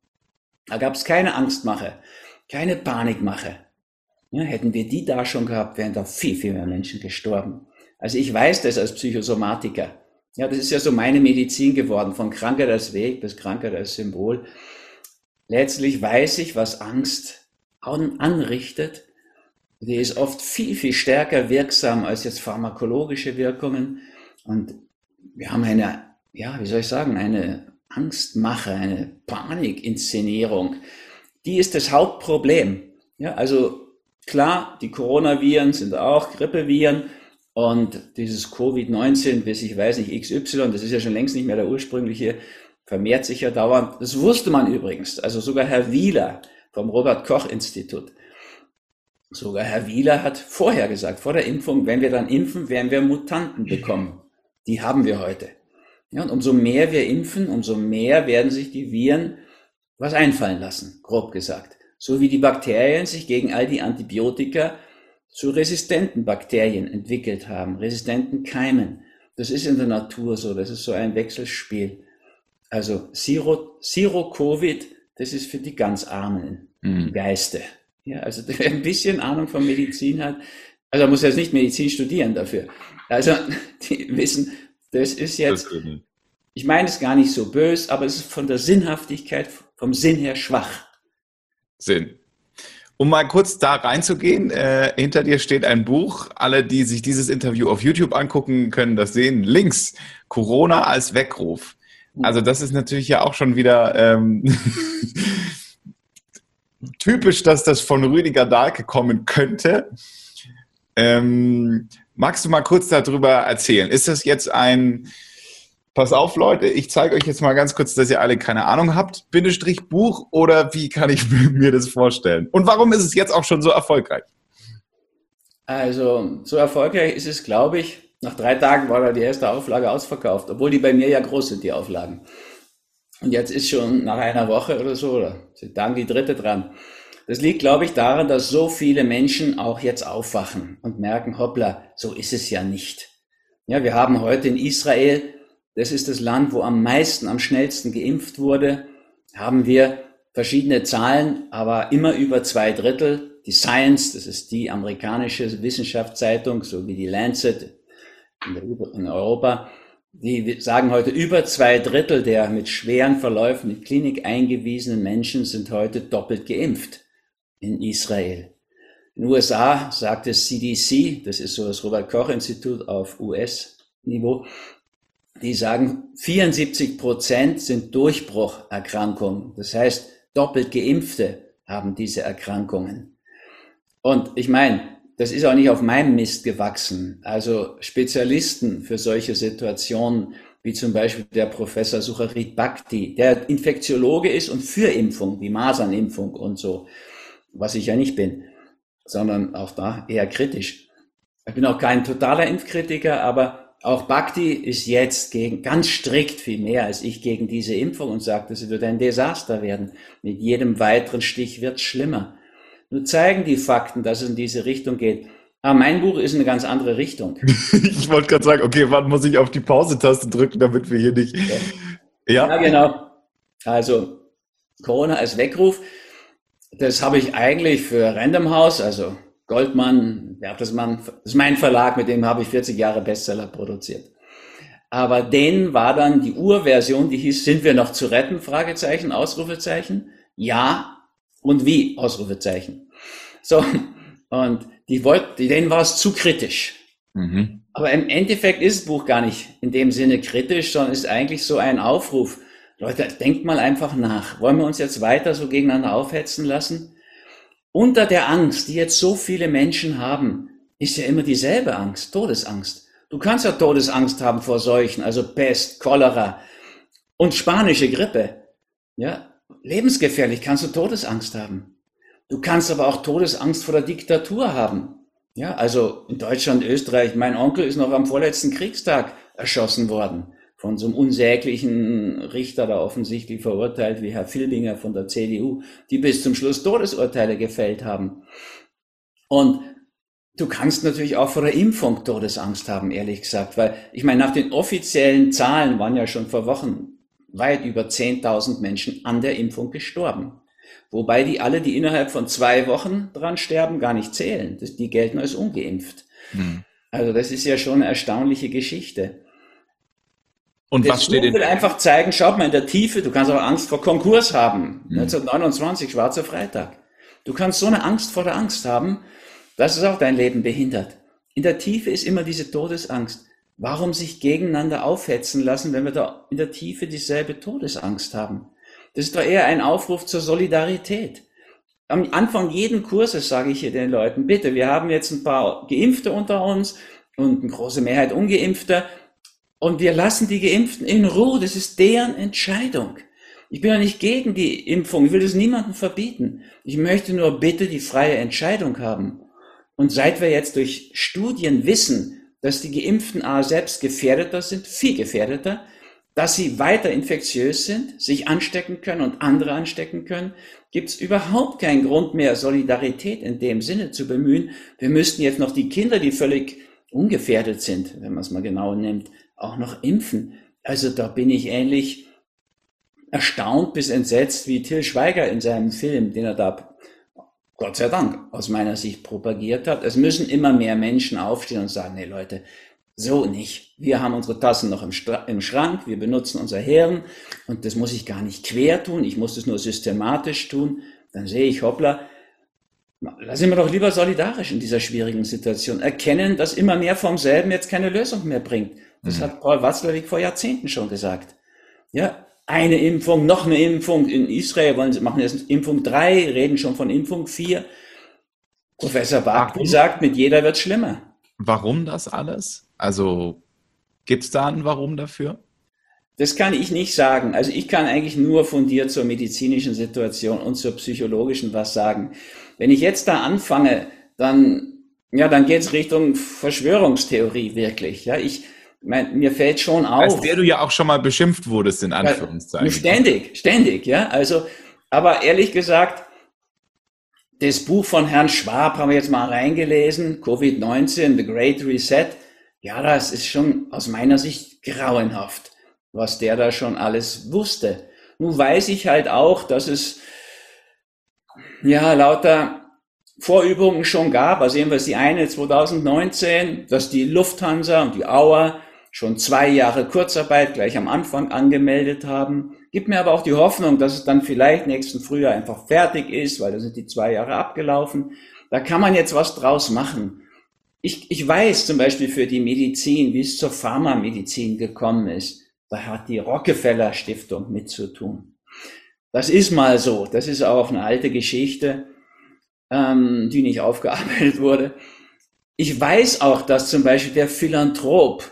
Da gab es keine Angstmache, keine Panikmache. Ja, hätten wir die da schon gehabt, wären da viel, viel mehr Menschen gestorben. Also ich weiß das als Psychosomatiker. Ja, das ist ja so meine Medizin geworden, von Krankheit als Weg bis Krankheit als Symbol. Letztlich weiß ich, was Angst anrichtet. Die ist oft viel, viel stärker wirksam als jetzt pharmakologische Wirkungen. Und wir haben eine, ja, wie soll ich sagen, eine Angstmache, eine Panikinszenierung. Die ist das Hauptproblem. Ja, also klar, die Coronaviren sind auch Grippeviren und dieses Covid-19 bis ich weiß nicht XY, das ist ja schon längst nicht mehr der ursprüngliche, vermehrt sich ja dauernd. Das wusste man übrigens. Also sogar Herr Wieler vom Robert Koch Institut. Sogar Herr Wieler hat vorher gesagt, vor der Impfung, wenn wir dann impfen, werden wir Mutanten bekommen. Die haben wir heute. Ja, und umso mehr wir impfen, umso mehr werden sich die Viren was einfallen lassen, grob gesagt. So wie die Bakterien sich gegen all die Antibiotika zu resistenten Bakterien entwickelt haben, resistenten Keimen. Das ist in der Natur so, das ist so ein Wechselspiel. Also Zero, Zero Covid, das ist für die ganz Armen mhm. Geiste. Ja, also wer ein bisschen Ahnung von Medizin hat, also muss jetzt nicht Medizin studieren dafür. Also die wissen, das ist jetzt, ich meine es gar nicht so bös, aber es ist von der Sinnhaftigkeit, vom Sinn her schwach. Sinn. Um mal kurz da reinzugehen, äh, hinter dir steht ein Buch. Alle, die sich dieses Interview auf YouTube angucken, können das sehen. Links, Corona als Weckruf. Also das ist natürlich ja auch schon wieder ähm, typisch, dass das von Rüdiger Dahlke kommen könnte. Ähm, magst du mal kurz darüber erzählen? Ist das jetzt ein, pass auf Leute, ich zeige euch jetzt mal ganz kurz, dass ihr alle keine Ahnung habt, Bindestrich Buch oder wie kann ich mir das vorstellen? Und warum ist es jetzt auch schon so erfolgreich? Also so erfolgreich ist es, glaube ich, nach drei Tagen war da die erste Auflage ausverkauft, obwohl die bei mir ja groß sind, die Auflagen. Und jetzt ist schon nach einer Woche oder so, oder sind dann die dritte dran. Das liegt, glaube ich, daran, dass so viele Menschen auch jetzt aufwachen und merken, hoppla, so ist es ja nicht. Ja, wir haben heute in Israel, das ist das Land, wo am meisten, am schnellsten geimpft wurde, haben wir verschiedene Zahlen, aber immer über zwei Drittel. Die Science, das ist die amerikanische Wissenschaftszeitung, so wie die Lancet, in Europa, die sagen heute, über zwei Drittel der mit schweren Verläufen in Klinik eingewiesenen Menschen sind heute doppelt geimpft in Israel. In den USA sagt das CDC, das ist so das Robert Koch Institut auf US-Niveau, die sagen, 74 Prozent sind Durchbrucherkrankungen. Das heißt, doppelt geimpfte haben diese Erkrankungen. Und ich meine, das ist auch nicht auf meinem Mist gewachsen. Also Spezialisten für solche Situationen, wie zum Beispiel der Professor Sucharit Bhakti, der Infektiologe ist und für Impfung, wie Masernimpfung und so, was ich ja nicht bin, sondern auch da eher kritisch. Ich bin auch kein totaler Impfkritiker, aber auch Bhakti ist jetzt gegen, ganz strikt viel mehr als ich gegen diese Impfung und sagt, es wird ein Desaster werden. Mit jedem weiteren Stich wird es schlimmer. Nur zeigen die Fakten, dass es in diese Richtung geht. Aber mein Buch ist eine ganz andere Richtung. ich wollte gerade sagen, okay, wann muss ich auf die Pause-Taste drücken, damit wir hier nicht. Ja. ja, genau. Also Corona als Weckruf, das habe ich eigentlich für Random House, also Goldmann, Bertelsmann, das ist mein Verlag, mit dem habe ich 40 Jahre Bestseller produziert. Aber den war dann die Urversion, die hieß, sind wir noch zu retten? Fragezeichen, Ausrufezeichen. Ja, und wie? Ausrufezeichen. So, und die wollten, denen war es zu kritisch. Mhm. Aber im Endeffekt ist das Buch gar nicht in dem Sinne kritisch, sondern ist eigentlich so ein Aufruf. Leute, denkt mal einfach nach. Wollen wir uns jetzt weiter so gegeneinander aufhetzen lassen? Unter der Angst, die jetzt so viele Menschen haben, ist ja immer dieselbe Angst, Todesangst. Du kannst ja Todesangst haben vor Seuchen, also Pest, Cholera und spanische Grippe. Ja, lebensgefährlich kannst du Todesangst haben. Du kannst aber auch Todesangst vor der Diktatur haben. Ja, also in Deutschland, Österreich, mein Onkel ist noch am vorletzten Kriegstag erschossen worden von so einem unsäglichen Richter da offensichtlich verurteilt wie Herr Filbinger von der CDU, die bis zum Schluss Todesurteile gefällt haben. Und du kannst natürlich auch vor der Impfung Todesangst haben, ehrlich gesagt, weil ich meine, nach den offiziellen Zahlen waren ja schon vor Wochen weit über 10.000 Menschen an der Impfung gestorben. Wobei die alle, die innerhalb von zwei Wochen dran sterben, gar nicht zählen. Die gelten als ungeimpft. Hm. Also das ist ja schon eine erstaunliche Geschichte. Und das was steht in... will einfach zeigen, schaut mal in der Tiefe, du kannst auch Angst vor Konkurs haben. Hm. 1929, Schwarzer Freitag. Du kannst so eine Angst vor der Angst haben, dass es auch dein Leben behindert. In der Tiefe ist immer diese Todesangst. Warum sich gegeneinander aufhetzen lassen, wenn wir da in der Tiefe dieselbe Todesangst haben? Das ist doch eher ein Aufruf zur Solidarität. Am Anfang jeden Kurses sage ich hier den Leuten, bitte, wir haben jetzt ein paar Geimpfte unter uns und eine große Mehrheit Ungeimpfter und wir lassen die Geimpften in Ruhe. Das ist deren Entscheidung. Ich bin ja nicht gegen die Impfung. Ich will das niemandem verbieten. Ich möchte nur bitte die freie Entscheidung haben. Und seit wir jetzt durch Studien wissen, dass die Geimpften A selbst gefährdeter sind, viel gefährdeter, dass sie weiter infektiös sind, sich anstecken können und andere anstecken können, gibt es überhaupt keinen Grund mehr, Solidarität in dem Sinne zu bemühen. Wir müssten jetzt noch die Kinder, die völlig ungefährdet sind, wenn man es mal genau nimmt, auch noch impfen. Also da bin ich ähnlich erstaunt bis entsetzt wie Till Schweiger in seinem Film, den er da, Gott sei Dank, aus meiner Sicht propagiert hat. Es müssen immer mehr Menschen aufstehen und sagen, nee Leute, so nicht. Wir haben unsere Tassen noch im, im, Schrank, wir benutzen unser Hirn und das muss ich gar nicht quer tun, ich muss das nur systematisch tun. Dann sehe ich, hoppla, sind wir doch lieber solidarisch in dieser schwierigen Situation. Erkennen, dass immer mehr vom selben jetzt keine Lösung mehr bringt. Das mhm. hat Paul Watzlawick vor Jahrzehnten schon gesagt. Ja, eine Impfung, noch eine Impfung. In Israel wollen sie machen jetzt Impfung drei, reden schon von Impfung vier. Professor Barkley sagt, mit jeder wird schlimmer. Warum das alles? Also gibt es da ein Warum dafür? Das kann ich nicht sagen. Also ich kann eigentlich nur von dir zur medizinischen Situation und zur psychologischen was sagen. Wenn ich jetzt da anfange, dann, ja, dann geht es Richtung Verschwörungstheorie wirklich. Ja, ich, mein, mir fällt schon auf. Als der du ja auch schon mal beschimpft wurdest, in Anführungszeichen. Ständig, ständig, ja. Also, aber ehrlich gesagt, das Buch von Herrn Schwab haben wir jetzt mal reingelesen, Covid-19, The Great Reset. Ja, das ist schon aus meiner Sicht grauenhaft, was der da schon alles wusste. Nun weiß ich halt auch, dass es ja lauter Vorübungen schon gab. Also jedenfalls die eine 2019, dass die Lufthansa und die Auer schon zwei Jahre Kurzarbeit gleich am Anfang angemeldet haben. Gibt mir aber auch die Hoffnung, dass es dann vielleicht nächsten Frühjahr einfach fertig ist, weil da sind die zwei Jahre abgelaufen. Da kann man jetzt was draus machen ich, ich weiß zum Beispiel für die Medizin, wie es zur Pharmamedizin gekommen ist. Da hat die Rockefeller Stiftung mit zu tun. Das ist mal so. Das ist auch eine alte Geschichte, ähm, die nicht aufgearbeitet wurde. Ich weiß auch, dass zum Beispiel der Philanthrop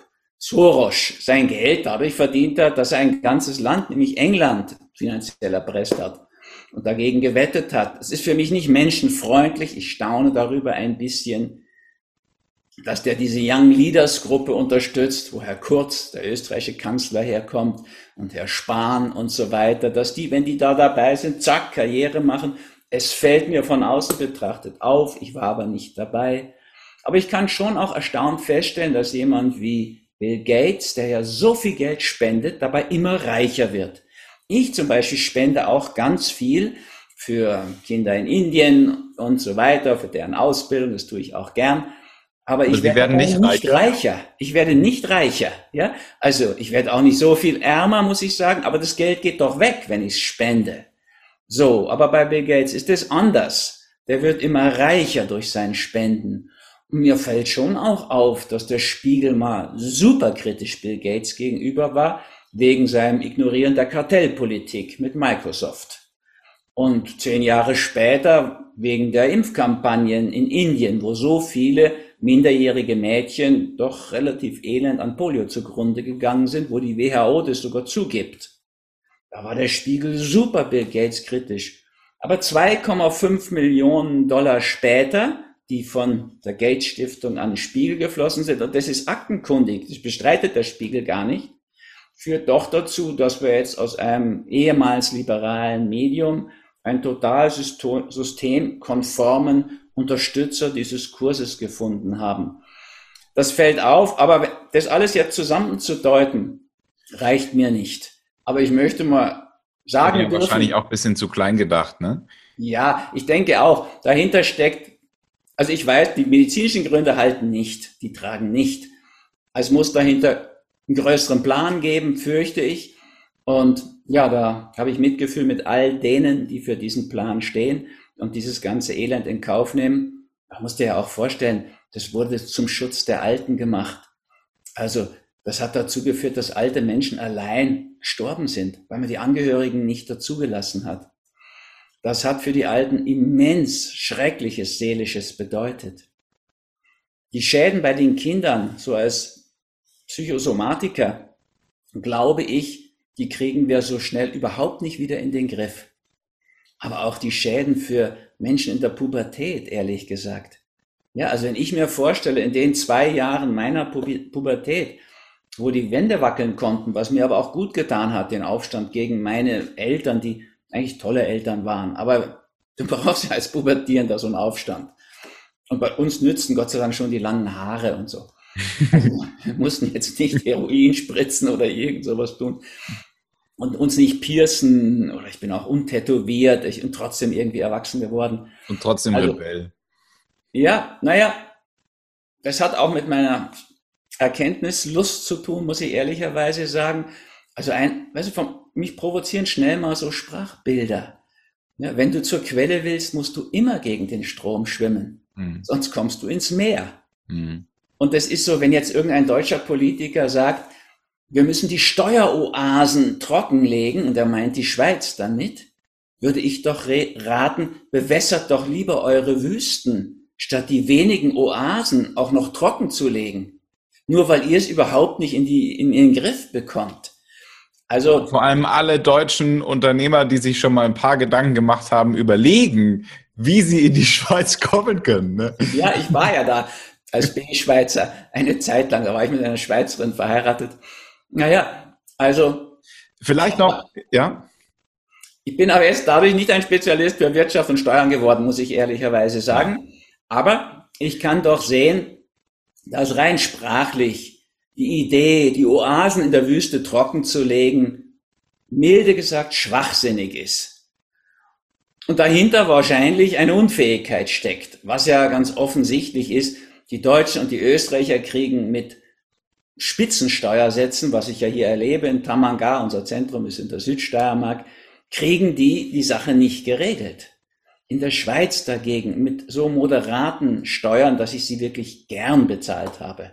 Soros sein Geld dadurch verdient hat, dass er ein ganzes Land, nämlich England, finanziell erpresst hat und dagegen gewettet hat. Es ist für mich nicht menschenfreundlich. Ich staune darüber ein bisschen dass der diese Young Leaders Gruppe unterstützt, wo Herr Kurz, der österreichische Kanzler, herkommt und Herr Spahn und so weiter, dass die, wenn die da dabei sind, zack, Karriere machen. Es fällt mir von außen betrachtet auf, ich war aber nicht dabei. Aber ich kann schon auch erstaunt feststellen, dass jemand wie Bill Gates, der ja so viel Geld spendet, dabei immer reicher wird. Ich zum Beispiel spende auch ganz viel für Kinder in Indien und so weiter, für deren Ausbildung, das tue ich auch gern. Aber ich werde werden nicht, nicht reicher. reicher. Ich werde nicht reicher. Ja, also ich werde auch nicht so viel ärmer, muss ich sagen. Aber das Geld geht doch weg, wenn ich es spende. So, aber bei Bill Gates ist es anders. Der wird immer reicher durch sein Spenden. Mir fällt schon auch auf, dass der Spiegel mal super kritisch Bill Gates gegenüber war, wegen seinem Ignorieren der Kartellpolitik mit Microsoft. Und zehn Jahre später wegen der Impfkampagnen in Indien, wo so viele minderjährige Mädchen doch relativ elend an Polio zugrunde gegangen sind, wo die WHO das sogar zugibt. Da war der Spiegel super Bill Gates kritisch. Aber 2,5 Millionen Dollar später, die von der Gates Stiftung an den Spiegel geflossen sind, und das ist aktenkundig, das bestreitet der Spiegel gar nicht, führt doch dazu, dass wir jetzt aus einem ehemals liberalen Medium ein total systemkonformen Unterstützer dieses Kurses gefunden haben. Das fällt auf, aber das alles jetzt zusammenzudeuten, reicht mir nicht. Aber ich möchte mal sagen. Ja, wahrscheinlich auch ein bisschen zu klein gedacht, ne? Ja, ich denke auch. Dahinter steckt, also ich weiß, die medizinischen Gründe halten nicht, die tragen nicht. Es muss dahinter einen größeren Plan geben, fürchte ich. Und ja, da habe ich Mitgefühl mit all denen, die für diesen Plan stehen und dieses ganze Elend in Kauf nehmen. Da musst du ja auch vorstellen, das wurde zum Schutz der Alten gemacht. Also das hat dazu geführt, dass alte Menschen allein gestorben sind, weil man die Angehörigen nicht dazugelassen hat. Das hat für die Alten immens Schreckliches Seelisches bedeutet. Die Schäden bei den Kindern, so als Psychosomatiker, glaube ich, die kriegen wir so schnell überhaupt nicht wieder in den Griff. Aber auch die Schäden für Menschen in der Pubertät, ehrlich gesagt. Ja, also wenn ich mir vorstelle, in den zwei Jahren meiner Pubertät, wo die Wände wackeln konnten, was mir aber auch gut getan hat, den Aufstand gegen meine Eltern, die eigentlich tolle Eltern waren. Aber du brauchst ja als Pubertierender so einen Aufstand. Und bei uns nützen Gott sei Dank schon die langen Haare und so. Also, wir mussten jetzt nicht Heroin spritzen oder irgend sowas tun. Und uns nicht piercen, oder ich bin auch untätowiert, ich bin trotzdem irgendwie erwachsen geworden. Und trotzdem also, Rebell. Ja, naja, das hat auch mit meiner Erkenntnislust zu tun, muss ich ehrlicherweise sagen. Also ein, weißt du, von, mich provozieren schnell mal so Sprachbilder. Ja, wenn du zur Quelle willst, musst du immer gegen den Strom schwimmen. Mhm. Sonst kommst du ins Meer. Mhm. Und das ist so, wenn jetzt irgendein deutscher Politiker sagt, wir müssen die Steueroasen trockenlegen, und er meint die Schweiz damit, würde ich doch raten, bewässert doch lieber eure Wüsten, statt die wenigen Oasen auch noch trocken zu legen. Nur weil ihr es überhaupt nicht in, die, in den Griff bekommt. Also vor allem alle deutschen Unternehmer, die sich schon mal ein paar Gedanken gemacht haben, überlegen, wie sie in die Schweiz kommen können. Ne? Ja, ich war ja da als B-Schweizer eine Zeit lang, da war ich mit einer Schweizerin verheiratet. Naja, also. Vielleicht noch, ja? Ich bin aber jetzt dadurch nicht ein Spezialist für Wirtschaft und Steuern geworden, muss ich ehrlicherweise sagen. Aber ich kann doch sehen, dass rein sprachlich die Idee, die Oasen in der Wüste trocken zu legen, milde gesagt schwachsinnig ist. Und dahinter wahrscheinlich eine Unfähigkeit steckt, was ja ganz offensichtlich ist. Die Deutschen und die Österreicher kriegen mit Spitzensteuersätzen, was ich ja hier erlebe in Tamanga, unser Zentrum ist in der Südsteiermark, kriegen die die Sache nicht geregelt. In der Schweiz dagegen mit so moderaten Steuern, dass ich sie wirklich gern bezahlt habe.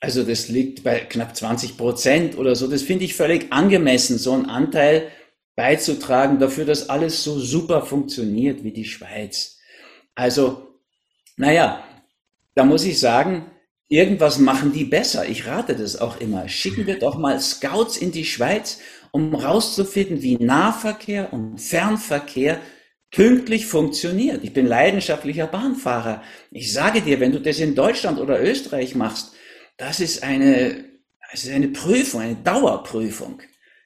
Also das liegt bei knapp 20 Prozent oder so. Das finde ich völlig angemessen, so einen Anteil beizutragen dafür, dass alles so super funktioniert wie die Schweiz. Also, naja, da muss ich sagen, irgendwas machen die besser. Ich rate das auch immer. Schicken wir doch mal Scouts in die Schweiz, um rauszufinden, wie Nahverkehr und Fernverkehr pünktlich funktioniert. Ich bin leidenschaftlicher Bahnfahrer. Ich sage dir, wenn du das in Deutschland oder Österreich machst, das ist eine, das ist eine Prüfung, eine Dauerprüfung.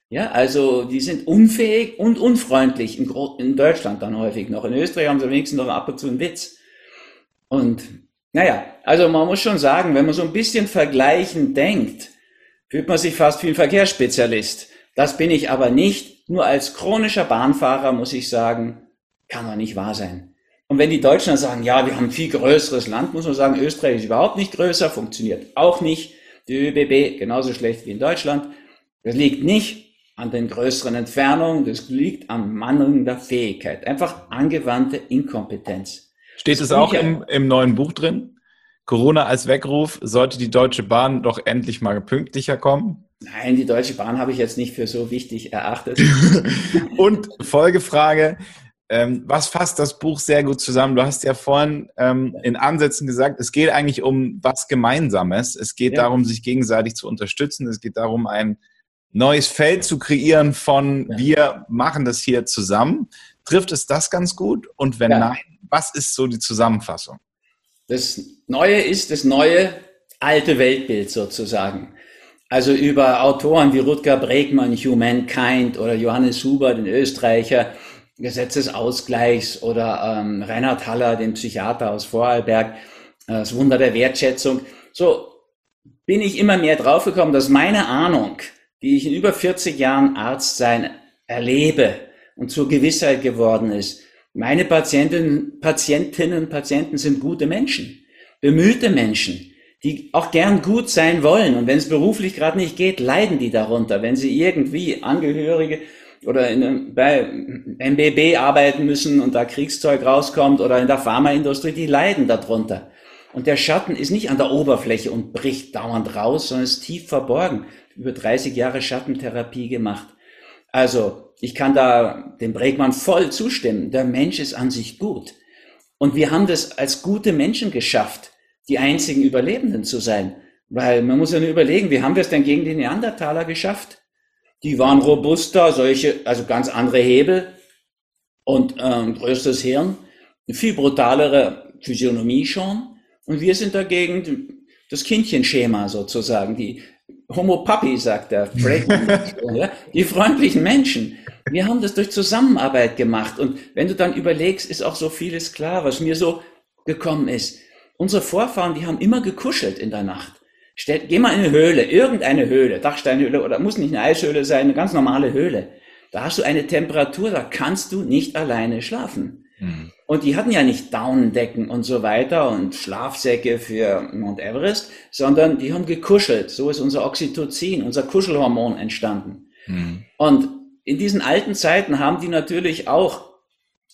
Ja, also die sind unfähig und unfreundlich in, in Deutschland dann häufig noch. In Österreich haben sie wenigstens noch ab und zu einen Witz. Und naja, also man muss schon sagen, wenn man so ein bisschen vergleichend denkt, fühlt man sich fast wie ein Verkehrsspezialist. Das bin ich aber nicht. Nur als chronischer Bahnfahrer muss ich sagen, kann man nicht wahr sein. Und wenn die Deutschen dann sagen, ja, wir haben ein viel größeres Land, muss man sagen, Österreich ist überhaupt nicht größer, funktioniert auch nicht. Die ÖBB genauso schlecht wie in Deutschland. Das liegt nicht an den größeren Entfernungen, das liegt an mangelnder Fähigkeit. Einfach angewandte Inkompetenz. Steht es auch im, im neuen Buch drin? Corona als Weckruf, sollte die Deutsche Bahn doch endlich mal pünktlicher kommen? Nein, die Deutsche Bahn habe ich jetzt nicht für so wichtig erachtet. Und Folgefrage, ähm, was fasst das Buch sehr gut zusammen? Du hast ja vorhin ähm, in Ansätzen gesagt, es geht eigentlich um was Gemeinsames. Es geht ja. darum, sich gegenseitig zu unterstützen. Es geht darum, ein neues Feld zu kreieren von ja. wir machen das hier zusammen. Trifft es das ganz gut? Und wenn ja. nein, was ist so die Zusammenfassung? Das Neue ist das neue alte Weltbild sozusagen. Also über Autoren wie Rutger Bregmann, Humankind oder Johannes Huber, den Österreicher, Gesetz des Ausgleichs oder ähm, Reinhard Haller, den Psychiater aus Vorarlberg, äh, das Wunder der Wertschätzung. So bin ich immer mehr draufgekommen, dass meine Ahnung, die ich in über 40 Jahren Arzt sein erlebe und zur Gewissheit geworden ist, meine Patientinnen, Patientinnen und Patienten sind gute Menschen, bemühte Menschen, die auch gern gut sein wollen. Und wenn es beruflich gerade nicht geht, leiden die darunter. Wenn sie irgendwie Angehörige oder in, bei MBB arbeiten müssen und da Kriegszeug rauskommt oder in der Pharmaindustrie, die leiden darunter. Und der Schatten ist nicht an der Oberfläche und bricht dauernd raus, sondern ist tief verborgen. Über 30 Jahre Schattentherapie gemacht. Also, ich kann da dem Bregmann voll zustimmen. Der Mensch ist an sich gut. Und wir haben das als gute Menschen geschafft die einzigen Überlebenden zu sein. Weil man muss ja nur überlegen, wie haben wir es denn gegen die Neandertaler geschafft? Die waren robuster, solche, also ganz andere Hebel und ähm, größtes Hirn, eine viel brutalere Physiognomie schon. Und wir sind dagegen das Kindchenschema sozusagen, die Homo Papi, sagt der ja, die freundlichen Menschen. Wir haben das durch Zusammenarbeit gemacht. Und wenn du dann überlegst, ist auch so vieles klar, was mir so gekommen ist. Unsere Vorfahren, die haben immer gekuschelt in der Nacht. Stell, geh mal in eine Höhle, irgendeine Höhle, Dachsteinhöhle oder muss nicht eine Eishöhle sein, eine ganz normale Höhle. Da hast du eine Temperatur, da kannst du nicht alleine schlafen. Mhm. Und die hatten ja nicht Daunendecken und so weiter und Schlafsäcke für Mount Everest, sondern die haben gekuschelt. So ist unser Oxytocin, unser Kuschelhormon entstanden. Mhm. Und in diesen alten Zeiten haben die natürlich auch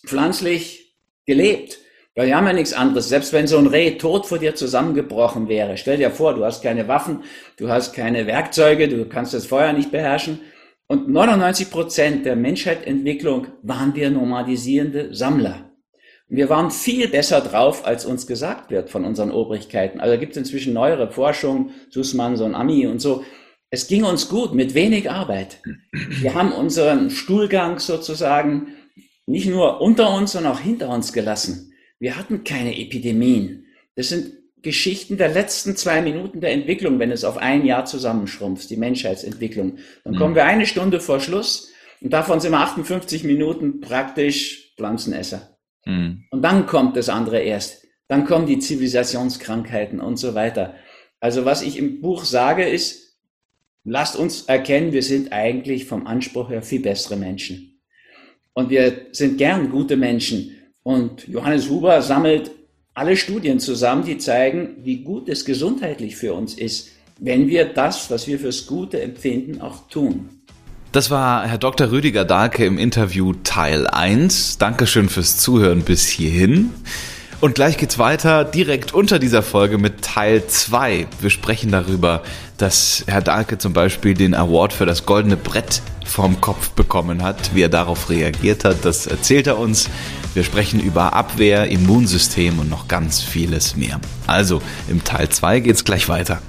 pflanzlich gelebt. Ja, die haben ja nichts anderes. Selbst wenn so ein Reh tot vor dir zusammengebrochen wäre, stell dir vor, du hast keine Waffen, du hast keine Werkzeuge, du kannst das Feuer nicht beherrschen. Und 99 Prozent der Menschheitsentwicklung waren wir nomadisierende Sammler. Und wir waren viel besser drauf, als uns gesagt wird von unseren Obrigkeiten. Also gibt es inzwischen neuere Forschung, Sussmann, so ein Ami und so. Es ging uns gut mit wenig Arbeit. Wir haben unseren Stuhlgang sozusagen nicht nur unter uns, sondern auch hinter uns gelassen. Wir hatten keine Epidemien. Das sind Geschichten der letzten zwei Minuten der Entwicklung, wenn es auf ein Jahr zusammenschrumpft, die Menschheitsentwicklung. Dann mhm. kommen wir eine Stunde vor Schluss und davon sind wir 58 Minuten praktisch Pflanzenesser. Mhm. Und dann kommt das andere erst. Dann kommen die Zivilisationskrankheiten und so weiter. Also was ich im Buch sage ist, lasst uns erkennen, wir sind eigentlich vom Anspruch her viel bessere Menschen. Und wir sind gern gute Menschen. Und Johannes Huber sammelt alle Studien zusammen, die zeigen, wie gut es gesundheitlich für uns ist, wenn wir das, was wir fürs Gute empfinden, auch tun. Das war Herr Dr. Rüdiger Dahlke im Interview Teil 1. Dankeschön fürs Zuhören bis hierhin. Und gleich geht's weiter direkt unter dieser Folge mit Teil 2. Wir sprechen darüber, dass Herr Dahlke zum Beispiel den Award für das goldene Brett vom Kopf bekommen hat. Wie er darauf reagiert hat, das erzählt er uns. Wir sprechen über Abwehr, Immunsystem und noch ganz vieles mehr. Also im Teil 2 geht's gleich weiter.